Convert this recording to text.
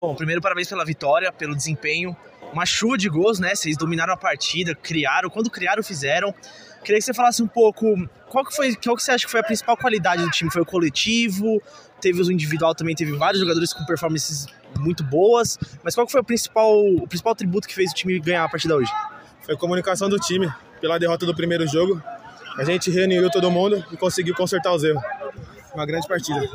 Bom, primeiro parabéns pela vitória, pelo desempenho. Uma chuva de gols, né? Vocês dominaram a partida, criaram, quando criaram, fizeram. Queria que você falasse um pouco qual que foi, qual que você acha que foi a principal qualidade do time? Foi o coletivo? Teve o individual também, teve vários jogadores com performances muito boas, mas qual que foi o principal, o principal tributo que fez o time ganhar a partida hoje? Foi a comunicação do time. Pela derrota do primeiro jogo, a gente reuniu todo mundo e conseguiu consertar os erros. Uma grande partida.